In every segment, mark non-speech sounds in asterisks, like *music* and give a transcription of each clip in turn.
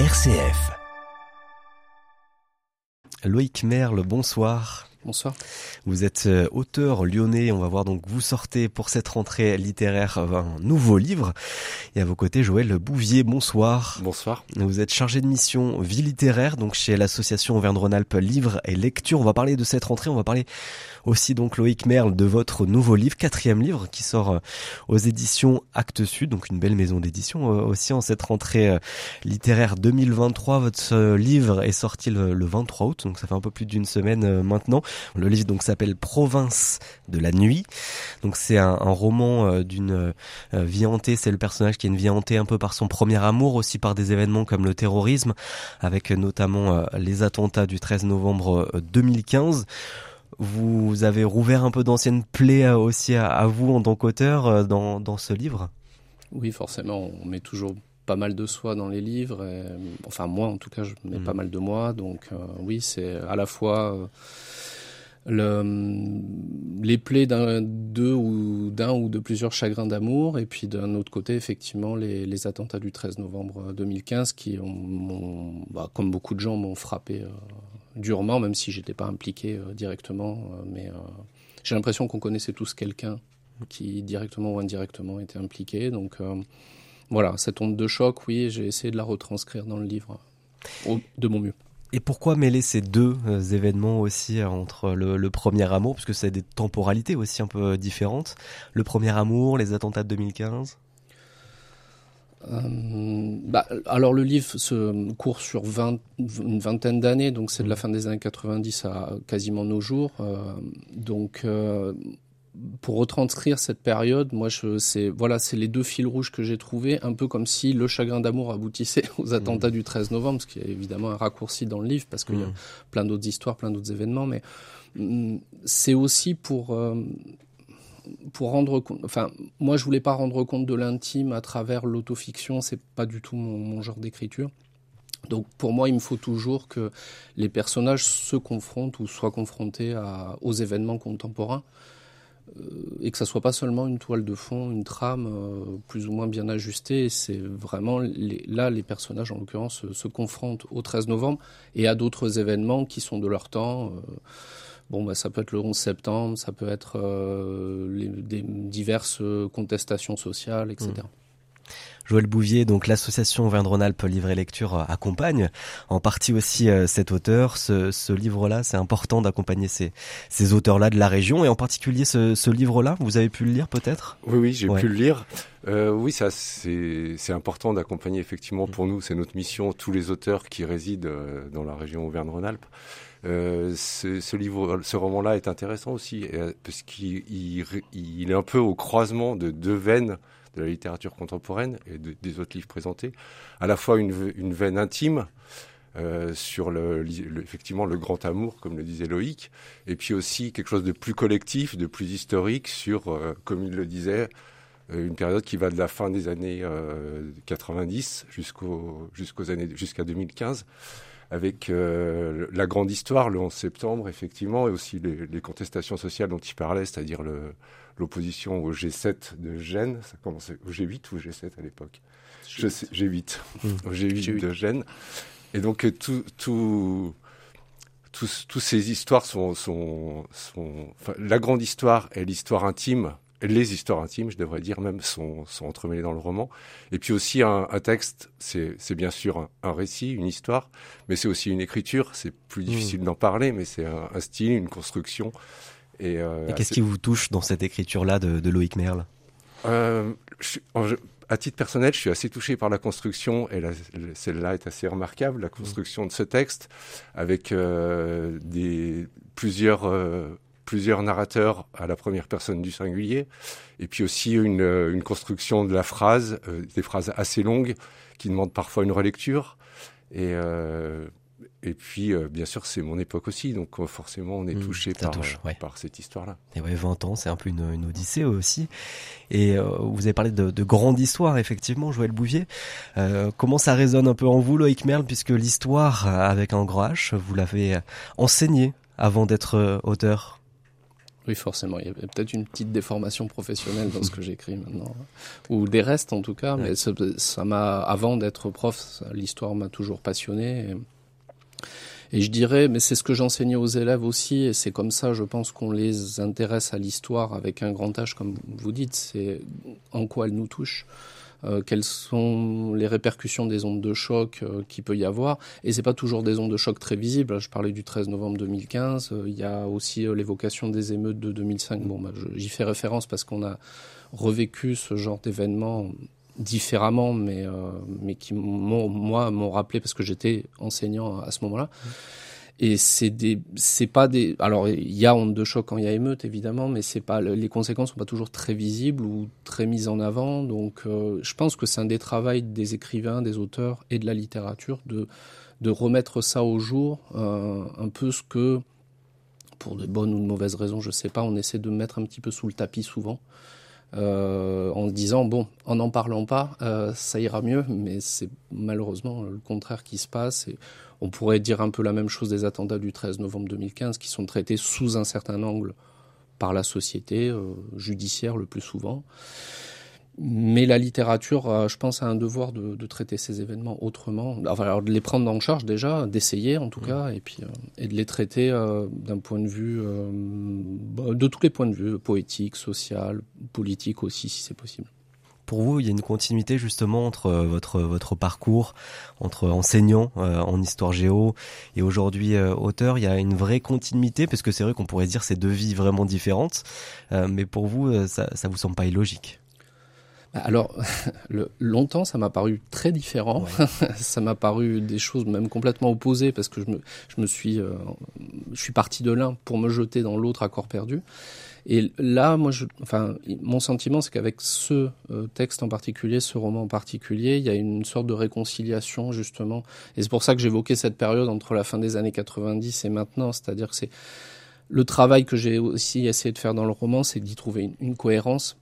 RCF. Loïc Merle, bonsoir. Bonsoir. Vous êtes euh, auteur lyonnais. On va voir donc vous sortez pour cette rentrée littéraire un nouveau livre. Et à vos côtés, Joël Bouvier. Bonsoir. Bonsoir. Vous êtes chargé de mission vie littéraire, donc chez l'association Auvergne-Rhône-Alpes Livre et Lecture. On va parler de cette rentrée. On va parler aussi donc Loïc Merle de votre nouveau livre, quatrième livre qui sort euh, aux éditions Actes Sud, donc une belle maison d'édition euh, aussi en cette rentrée littéraire 2023. Votre livre est sorti le 23 août, donc ça fait un peu plus d'une semaine maintenant. Le livre donc s'appelle Province de la nuit. Donc c'est un, roman euh, d'une euh, vie hantée. C'est le personnage qui a une vie hantée un peu par son premier amour, aussi par des événements comme le terrorisme, avec notamment euh, les attentats du 13 novembre 2015 vous avez rouvert un peu d'anciennes plaies aussi à, vous en tant qu'auteur dans, dans, ce livre? Oui, forcément, on met toujours pas mal de soi dans les livres. enfin, moi, en tout cas, je mets mmh. pas mal de moi. Donc, oui, c'est à la fois le, les plaies d'un ou d'un ou de plusieurs chagrins d'amour, et puis d'un autre côté, effectivement, les, les, attentats du 13 novembre 2015 qui, ont, bah, comme beaucoup de gens, m'ont frappé euh, durement, même si j'étais pas impliqué euh, directement. Euh, mais j'ai l'impression qu'on connaissait tous quelqu'un qui, directement ou indirectement, était impliqué. Donc voilà, cette onde de choc, oui, j'ai essayé de la retranscrire dans le livre de mon mieux. Et pourquoi mêler ces deux euh, événements aussi euh, entre le, premier amour, puisque c'est des temporalités aussi un peu différentes, le premier amour, les attentats de 2015 euh, bah, alors le livre se court sur une vingtaine d'années, donc c'est de la mmh. fin des années 90 à quasiment nos jours. donc pour retranscrire cette période, moi, c'est voilà, c'est les deux fils rouges que j'ai trouvés, un peu comme si le chagrin d'amour aboutissait *laughs* aux attentats mmh. du 13 novembre, ce qui est évidemment un raccourci dans le livre parce qu'il y a mmh. plein d'autres histoires, plein d'autres événements, mais c'est aussi pour euh, pour rendre compte. Enfin, moi, je voulais pas rendre compte de l'intime à travers l'autofiction, c'est pas du tout mon, genre d'écriture. Donc pour moi, il me faut toujours que les personnages se confrontent ou soient confrontés aux événements contemporains et que ça soit pas seulement une toile de fond, une trame euh, plus ou moins bien ajustée. C'est vraiment là les personnages en l'occurrence se, confrontent au 13 novembre et à d'autres événements qui sont de leur temps. Euh, bon, bah, ça peut être le 11 septembre, ça peut être euh, les, des diverses contestations sociales, etc. Joël Bouvier, donc l'association Auvergne-Rhône-Alpes Livre et Lecture euh, accompagne en partie aussi euh, cet auteur. Ce, livre-là, c'est important d'accompagner ces, auteurs-là de la région et en particulier ce, livre-là. Vous avez pu le lire peut-être? Oui, oui, j'ai pu le lire. Euh, oui, ça c'est important d'accompagner effectivement pour nous, c'est notre mission, tous les auteurs qui résident dans la région Auvergne-Rhône-Alpes. Ce, livre, ce roman-là est intéressant aussi parce qu'il est un peu au croisement de deux veines de la littérature contemporaine et des autres livres présentés, à la fois une, veine intime euh, sur le, effectivement le grand amour, comme le disait Loïc, et puis aussi quelque chose de plus collectif, de plus historique sur, euh, comme il le disait, euh, une période qui va de la fin des années 90 jusqu'aux jusqu'aux années jusqu'à 2015 avec la grande histoire, le 11 septembre, effectivement, et aussi les, les contestations sociales dont il parlait, c'est-à-dire l'opposition au G7 de Gênes. Ça commençait au G8 ou au G7 à l'époque? G8. Mmh. Au G8, de Gênes. Et donc, euh, tout, tout, tous, ces histoires sont, sont, sont la grande histoire et l'histoire intime, les histoires intimes, je devrais dire même, sont, sont entremêlées dans le roman. Et puis aussi un, un texte, c'est bien sûr un, récit, une histoire, mais c'est aussi une écriture. C'est plus mmh. difficile d'en parler, mais c'est un, un, style, une construction. Euh, et, qu'est-ce qui vous touche dans cette écriture-là de, Loïc Merle? Euh, à titre personnel, je suis assez touché par la construction, et celle-là est assez remarquable, la construction de ce texte, avec euh, des, plusieurs, plusieurs narrateurs à la première personne du singulier, et puis aussi une, une construction de la phrase, des phrases assez longues, qui demandent parfois une relecture. Et et puis, euh, bien sûr, c'est mon époque aussi, donc euh, forcément, on est mmh, touché par, euh, par cette histoire-là. Et ouais, 20 ans, c'est un peu une, une odyssée aussi. Et vous avez parlé de, de, grande histoire, effectivement, Joël Bouvier. comment ça résonne un peu en vous, Loïc Merle, puisque l'histoire, avec un grand H, vous l'avez enseigné avant d'être auteur? Oui, forcément. Il y a peut-être une petite déformation professionnelle dans ce que j'écris maintenant, ou des restes en tout cas. Mais ça m'a, avant d'être prof, l'histoire m'a toujours passionné. Et, je dirais, mais c'est ce que j'enseignais aux élèves aussi, et c'est comme ça, je pense, qu'on les intéresse à l'histoire avec un grand âge, comme vous dites. C'est en quoi elle nous touche. Euh, quelles sont les répercussions des ondes de choc euh, qu'il peut y avoir. Et c'est pas toujours des ondes de choc très visibles. Je parlais du 13 novembre 2015. Euh, il y a aussi l'évocation des émeutes de 2005. Bon, bah, j'y fais référence parce qu'on a revécu ce genre d'événement différemment, mais, mais qui, moi, m'ont rappelé parce que j'étais enseignant à ce moment-là. Et c'est des, c'est pas des. Alors il y a honte de choc quand il y a émeute évidemment, mais c'est pas les conséquences sont pas toujours très visibles ou très mises en avant. Donc euh, je pense que c'est un des travaux des écrivains, des auteurs et de la littérature de de remettre ça au jour, euh, un peu ce que pour de bonnes ou de mauvaises raisons, je sais pas, on essaie de mettre un petit peu sous le tapis souvent. Euh, en disant bon, en n'en parlant pas, euh, ça ira mieux, mais c'est malheureusement le contraire qui se passe. On pourrait dire un peu la même chose des attentats du 13 novembre 2015, qui sont traités sous un certain angle par la société euh, judiciaire le plus souvent. Mais la littérature, euh, je pense, a un devoir de, de, traiter ces événements autrement. Enfin, alors de les prendre en charge déjà, d'essayer en tout mmh. cas, et puis euh, et de les traiter euh, d'un point de vue, bah, de tous les points de vue, poétique, social, politique aussi, si c'est possible. Pour vous, il y a une continuité justement entre votre votre parcours, entre enseignant en histoire géo et aujourd'hui auteur? Il y a une vraie continuité? Parce que c'est vrai qu'on pourrait dire c'est deux vies vraiment différentes, mais pour vous, ça ça vous semble pas illogique alors, *laughs* le, longtemps, ça m'a paru très différent. *laughs* ça m'a paru des choses même complètement opposées parce que je me, je me suis, euh, je suis parti de l'un pour me jeter dans l'autre à corps perdu. Et là, moi, je, enfin, mon sentiment, c'est qu'avec ce euh, texte en particulier, ce roman en particulier, il y a une sorte de réconciliation justement. Et c'est pour ça que j'évoquais cette période entre la fin des années 90 et maintenant, c'est-à-dire que c'est le travail que j'ai aussi essayé de faire dans le roman, c'est d'y trouver une, une cohérence.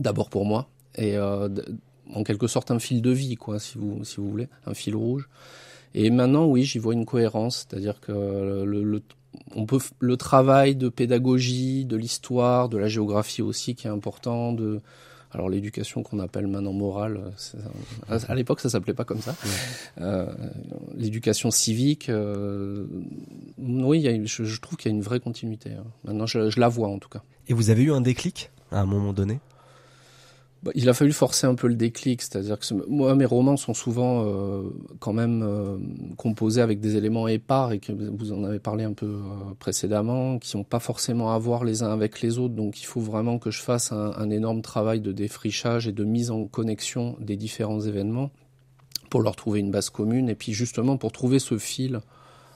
D'abord pour moi, et euh, en quelque sorte un fil de vie, quoi, si vous, si vous voulez, un fil rouge. Et maintenant, oui, j'y vois une cohérence, c'est-à-dire que le, le, on peut le travail de pédagogie, de l'histoire, de la géographie aussi, qui est important, de alors l'éducation qu'on appelle maintenant morale, à l'époque ça s'appelait pas comme ça. Euh, l'éducation civique, euh, oui, il y a je, je, trouve qu'il y a une vraie continuité. Hein. Maintenant, je, je la vois en tout cas. Et vous avez eu un déclic à un moment donné? Bah, il a fallu forcer un peu le déclic, c'est-à-dire que moi mes romans sont souvent euh, quand même euh, composés avec des éléments épars et que vous en avez parlé un peu euh, précédemment, qui n'ont pas forcément à voir les uns avec les autres. Donc il faut vraiment que je fasse un, un, énorme travail de défrichage et de mise en connexion des différents événements pour leur trouver une base commune et puis justement pour trouver ce fil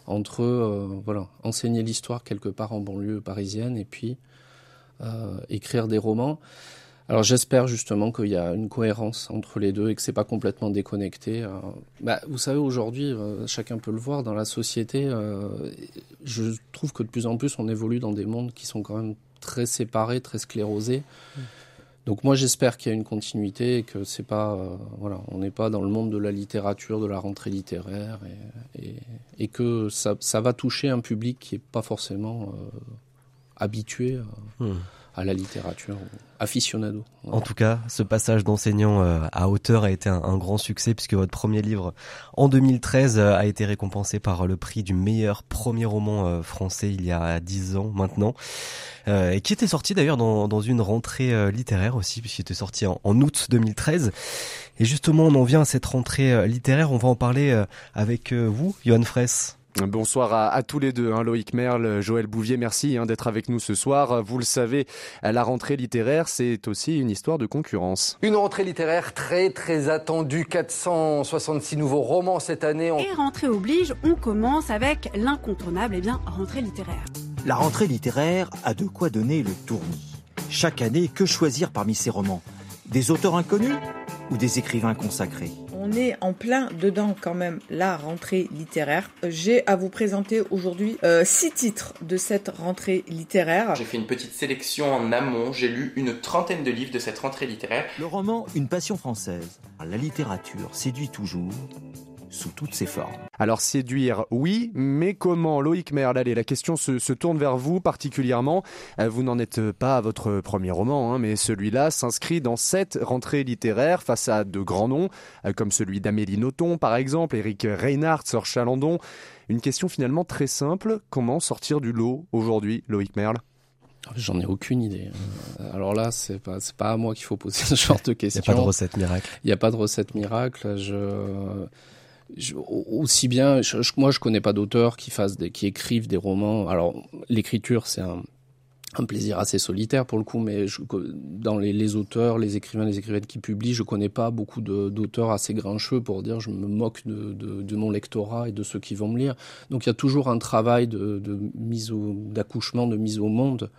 entre voilà enseigner l'histoire quelque part en banlieue parisienne et puis écrire des romans. Alors j'espère justement qu'il y a une cohérence entre les deux et que c'est pas complètement déconnecté. Euh, bah, vous savez aujourd'hui, euh, chacun peut le voir dans la société. Euh, je trouve que de plus en plus on évolue dans des mondes qui sont quand même très séparés, très sclérosés. Mmh. Donc moi j'espère qu'il y a une continuité et que c'est pas voilà, on n'est pas dans le monde de la littérature, de la rentrée littéraire et, et, et que ça, ça, va toucher un public qui est pas forcément habitué. Mmh à la littérature, aficionado. En tout cas, ce passage d'enseignant euh, à hauteur a été un, grand succès puisque votre premier livre en 2013 euh, a été récompensé par le prix du meilleur premier roman euh, français il y a dix ans maintenant et qui était sorti d'ailleurs dans, dans, une rentrée littéraire aussi puisqu'il était sorti en, en, août 2013. Et justement, on en vient à cette rentrée littéraire, on va en parler avec vous, Johan Fraisse. Bonsoir à, à, tous les deux, hein, Loïc Merle, Joël Bouvier, merci hein, d'être avec nous ce soir. Vous le savez, la rentrée littéraire, c'est aussi une histoire de concurrence. Une rentrée littéraire très très attendue, 466 nouveaux romans cette année. Et rentrée oblige, on commence avec l'incontournable, et eh bien, rentrée littéraire. La rentrée littéraire a de quoi donner le tournis. Chaque année, que choisir parmi ces romans? Des auteurs inconnus ou des écrivains consacrés? On est en plein dedans quand même la rentrée littéraire. J'ai à vous présenter aujourd'hui euh, six titres de cette rentrée littéraire. J'ai fait une petite sélection en amont, j'ai lu une trentaine de livres de cette rentrée littéraire. Le roman Une passion française. La littérature séduit toujours sous toutes ses formes. Alors séduire, oui, mais comment? Loïc Merle, allez, la question se, se tourne vers vous particulièrement. Euh, vous n'en êtes pas à votre premier roman, hein, mais celui-là s'inscrit dans sept rentrées littéraires face à de grands noms, euh, comme celui d'Amélie Nothomb par exemple, Éric Reinhardt, Sir Chalandon. Une question finalement très simple, comment sortir du lot aujourd'hui, Loïc Merle? J'en ai aucune idée. Euh, Alors là, c'est pas c'est pas à moi qu'il faut poser *laughs* ce genre de Il questions. n'y a pas de recette miracle. Il n'y a pas de recette miracle. Je, je- aussi bien, je- moi, je connais pas d'auteurs qui fassent des, qui écrivent des romans. Alors, l'écriture, c'est un, un plaisir assez solitaire pour le coup, mais je- dans les, les auteurs, les écrivains, les écrivaines qui publient, je connais pas beaucoup d'auteurs assez grincheux pour dire je me moque de, de, de mon lectorat et de ceux qui vont me lire. Donc, il y a toujours un travail de, de mise d'accouchement, de mise au monde.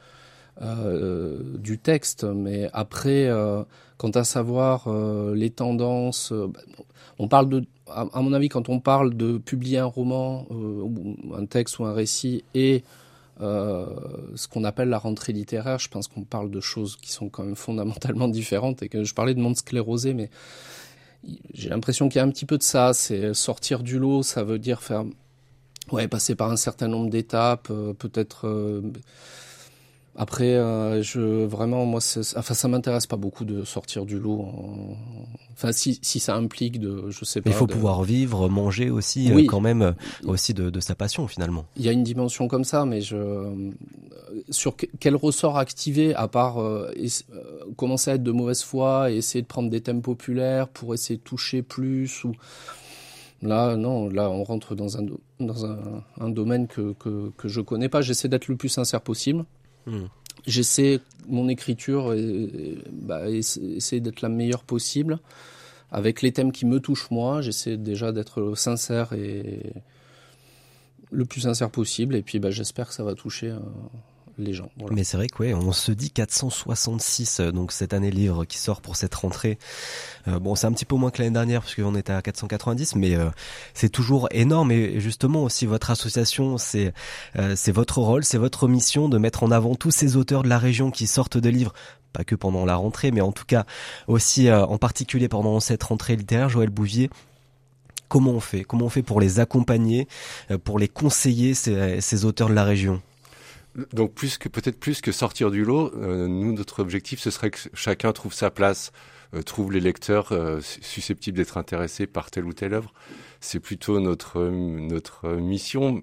Euh, du texte, mais après, euh, quant à savoir euh, les tendances, bah, on parle de, à, à mon avis, quand on parle de publier un roman, un texte ou un récit et ce qu'on appelle la rentrée littéraire, je pense qu'on parle de choses qui sont quand même fondamentalement différentes et que je parlais de monde sclérosé, mais j'ai l'impression qu'il y a un petit peu de ça. C'est sortir du lot, ça veut dire faire, ouais, passer par un certain nombre d'étapes, peut-être. Après, euh, je vraiment, moi, enfin, ça m'intéresse pas beaucoup de sortir du lot. en- Enfin, si, si ça implique de, je sais pas. Mais il faut de- pouvoir vivre, manger aussi, euh, Oui. quand même, euh, aussi de, de sa passion finalement. Il y a une dimension comme ça, mais je sur que- quel ressort activer à part euh, commencer à être de mauvaise foi et essayer de prendre des thèmes populaires pour essayer de toucher plus ou là non là on rentre dans un dans un, un domaine que, que que je connais pas. J'essaie d'être le plus sincère possible. Hmm. J'essaie mon écriture bah, essa- essayer d'être la meilleure possible avec les thèmes qui me touchent moi. J'essaie déjà d'être sincère et le plus sincère possible et puis bah, j'espère que ça va toucher euh, Mais c'est vrai que ouais, on se dit 466 euh, donc cette année livre qui sort pour cette rentrée. Euh, bon, c'est un petit peu moins que l'année dernière parce qu'on était à 490, mais euh, c'est toujours énorme. Et justement aussi votre association, c'est euh, c'est votre rôle, c'est votre mission de mettre en avant tous ces auteurs de la région qui sortent de livres. Pas que pendant la rentrée, mais en tout cas aussi en particulier pendant cette rentrée littéraire. Joël Bouvier, comment on fait? Comment on fait pour les accompagner, pour les conseiller ces auteurs de la région? Donc plus que peut-être plus que sortir du lot, euh, nous notre objectif ce serait que chacun trouve sa place, euh, trouve les lecteurs euh, su- susceptibles d'être intéressés par telle ou telle œuvre. C'est plutôt notre euh, notre mission.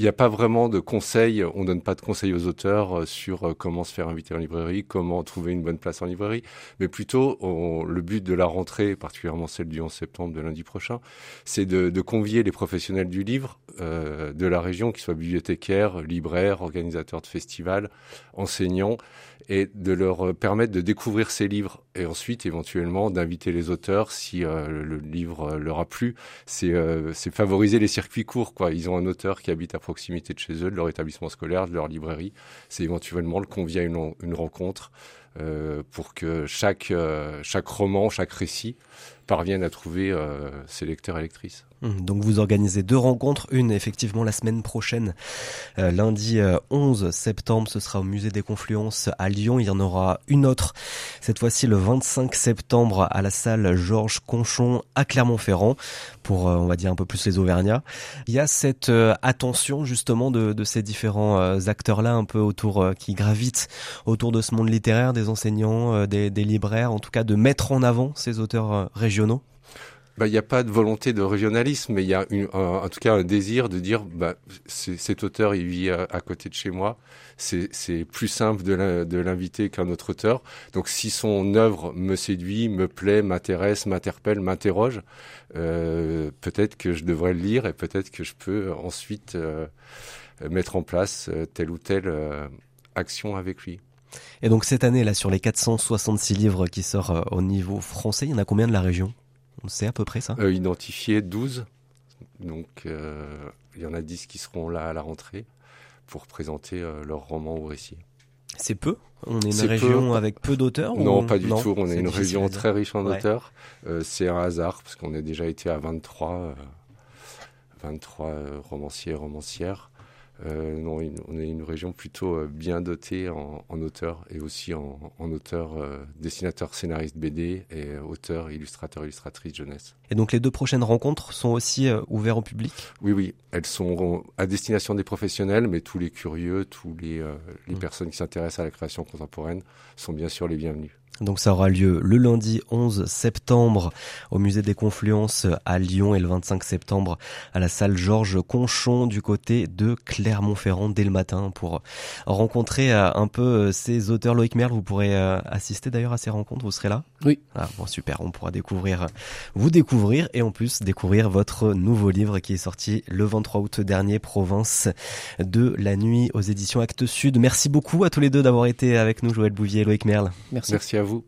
Il n'y a pas vraiment de conseils, on donne pas de conseils aux auteurs euh, sur euh, comment se faire inviter en librairie, comment trouver une bonne place en librairie, mais plutôt le but de la rentrée, particulièrement celle du 11 septembre de lundi prochain, c'est de, de convier les professionnels du livre euh, de la région, qu'ils soient bibliothécaires, libraires, organisateurs de festivals, enseignants, et de leur euh, permettre de découvrir ces livres et ensuite éventuellement d'inviter les auteurs si le livre leur a plu. C'est euh, favoriser les circuits courts. Quoi. Ils ont un auteur qui habite à proximité de chez eux, de leur établissement scolaire, de leur librairie. C'est éventuellement le convier à une, rencontre pour que chaque, euh, chaque roman, chaque récit parvienne à trouver euh, ses lecteurs et lectrices. Hum, Donc vous organisez deux rencontres, une effectivement la semaine prochaine, euh, lundi euh, 11 septembre, ce sera au musée des Confluences à Lyon. Il y en aura une autre, cette fois-ci le 25 septembre à la salle Georges Conchon à Clermont-Ferrand, pour euh, on va dire un peu plus les Auvergnats. Il y a cette euh, attention justement de, de ces différents euh, acteurs-là un peu autour, euh, qui gravitent autour de ce monde littéraire, des enseignants, euh, des, libraires, en tout cas de mettre en avant ces auteurs euh, régionaux. Bah, Il n'y a pas de volonté de régionalisme, mais il y a un- en tout cas un désir de dire bah, cet auteur, il vit à, côté de chez moi. C'est plus simple de l'in- de l'inviter qu'un autre auteur. Donc si son œuvre me séduit, me plaît, m'intéresse, m'interpelle, m'interroge, euh, peut-être que je devrais le lire et peut-être que je peux ensuite mettre en place telle ou telle action avec lui. Et donc cette année, là, sur les 466 livres qui sortent euh, au niveau français, il y en a combien de la région? On sait à peu près ça? Euh, identifié 12. Donc, euh, il y en a 10 qui seront là à la rentrée pour présenter euh, leur roman ou récit. C'est peu? On est une région peu. avec peu d'auteurs Non, ou- pas du tout. On est une région très riche en Ouais. auteurs. Euh, c'est un hasard parce qu'on a déjà été à 23, euh, 23 euh, romanciers et romancières. Euh, non, on est une région plutôt euh, bien dotée en, en auteurs et aussi en, en auteurs, euh, dessinateurs, scénaristes BD et auteurs, illustrateurs, illustratrices jeunesse. Et donc les deux prochaines rencontres sont aussi ouvertes au public? Oui, oui, elles sont à destination des professionnels, mais tous les curieux, tous les, les mmh. personnes qui s'intéressent à la création contemporaine sont bien sûr les bienvenus. Donc ça aura lieu le lundi 11 septembre au musée des Confluences à Lyon et le 25 septembre à la salle Georges Conchon du côté de Clermont-Ferrand dès le matin pour rencontrer euh, un peu euh, ces auteurs. Loïc Merle, vous pourrez euh, assister d'ailleurs à ces rencontres, vous serez là? Oui. Ah, bon super, on pourra découvrir, vous découvrir et en plus découvrir votre nouveau livre qui est sorti le 23 août dernier, Province de la nuit aux éditions Actes Sud. Merci beaucoup à tous les deux d'avoir été avec nous, Joël Bouvier et Loïc Merle. Merci. Merci à vous.